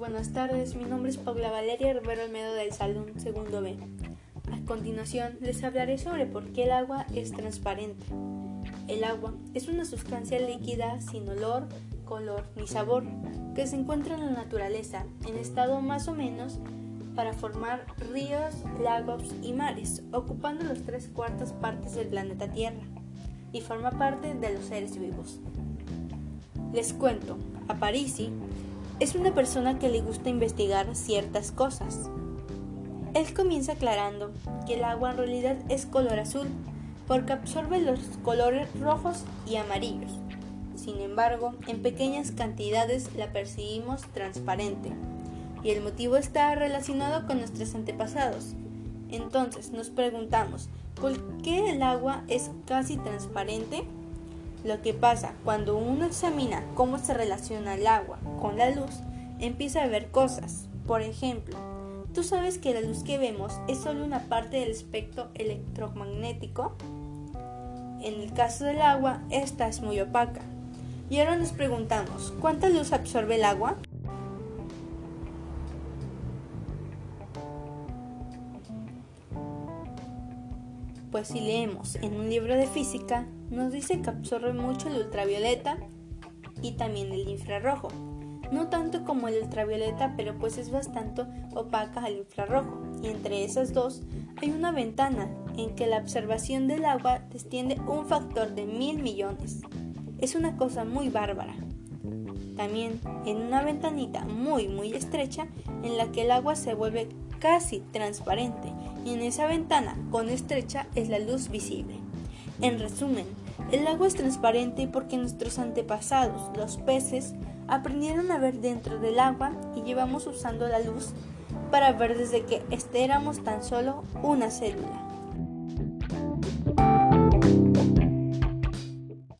buenas tardes. Mi nombre es Paula Valeria Rivero Almedo del Salón Segundo B. A continuación les hablaré sobre por qué el agua es transparente. El agua es una sustancia líquida sin olor, color ni sabor que se encuentra en la naturaleza en estado más o menos para formar ríos, lagos y mares, ocupando las tres cuartas partes del planeta Tierra y forma parte de los seres vivos. Les cuento, a Parisi es una persona que le gusta investigar ciertas cosas. Él comienza aclarando que el agua en realidad es color azul porque absorbe los colores rojos y amarillos. Sin embargo, en pequeñas cantidades la percibimos transparente y el motivo está relacionado con nuestros antepasados. Entonces nos preguntamos, ¿por qué el agua es casi transparente? Lo que pasa cuando uno examina cómo se relaciona el agua con la luz, empieza a ver cosas. Por ejemplo, tú sabes que la luz que vemos es solo una parte del espectro electromagnético. En el caso del agua, esta es muy opaca. Y ahora nos preguntamos, ¿cuánta luz absorbe el agua? Pues si leemos en un libro de física, nos dice que absorbe mucho el ultravioleta y también el infrarrojo. No tanto como el ultravioleta, pero pues es bastante opaca al infrarrojo. Y entre esas dos hay una ventana en que la observación del agua desciende un factor de mil millones. Es una cosa muy bárbara. También en una ventanita muy muy estrecha en la que el agua se vuelve casi transparente y en esa ventana con estrecha es la luz visible. En resumen, el agua es transparente porque nuestros antepasados, los peces, aprendieron a ver dentro del agua y llevamos usando la luz para ver desde que este éramos tan solo una célula.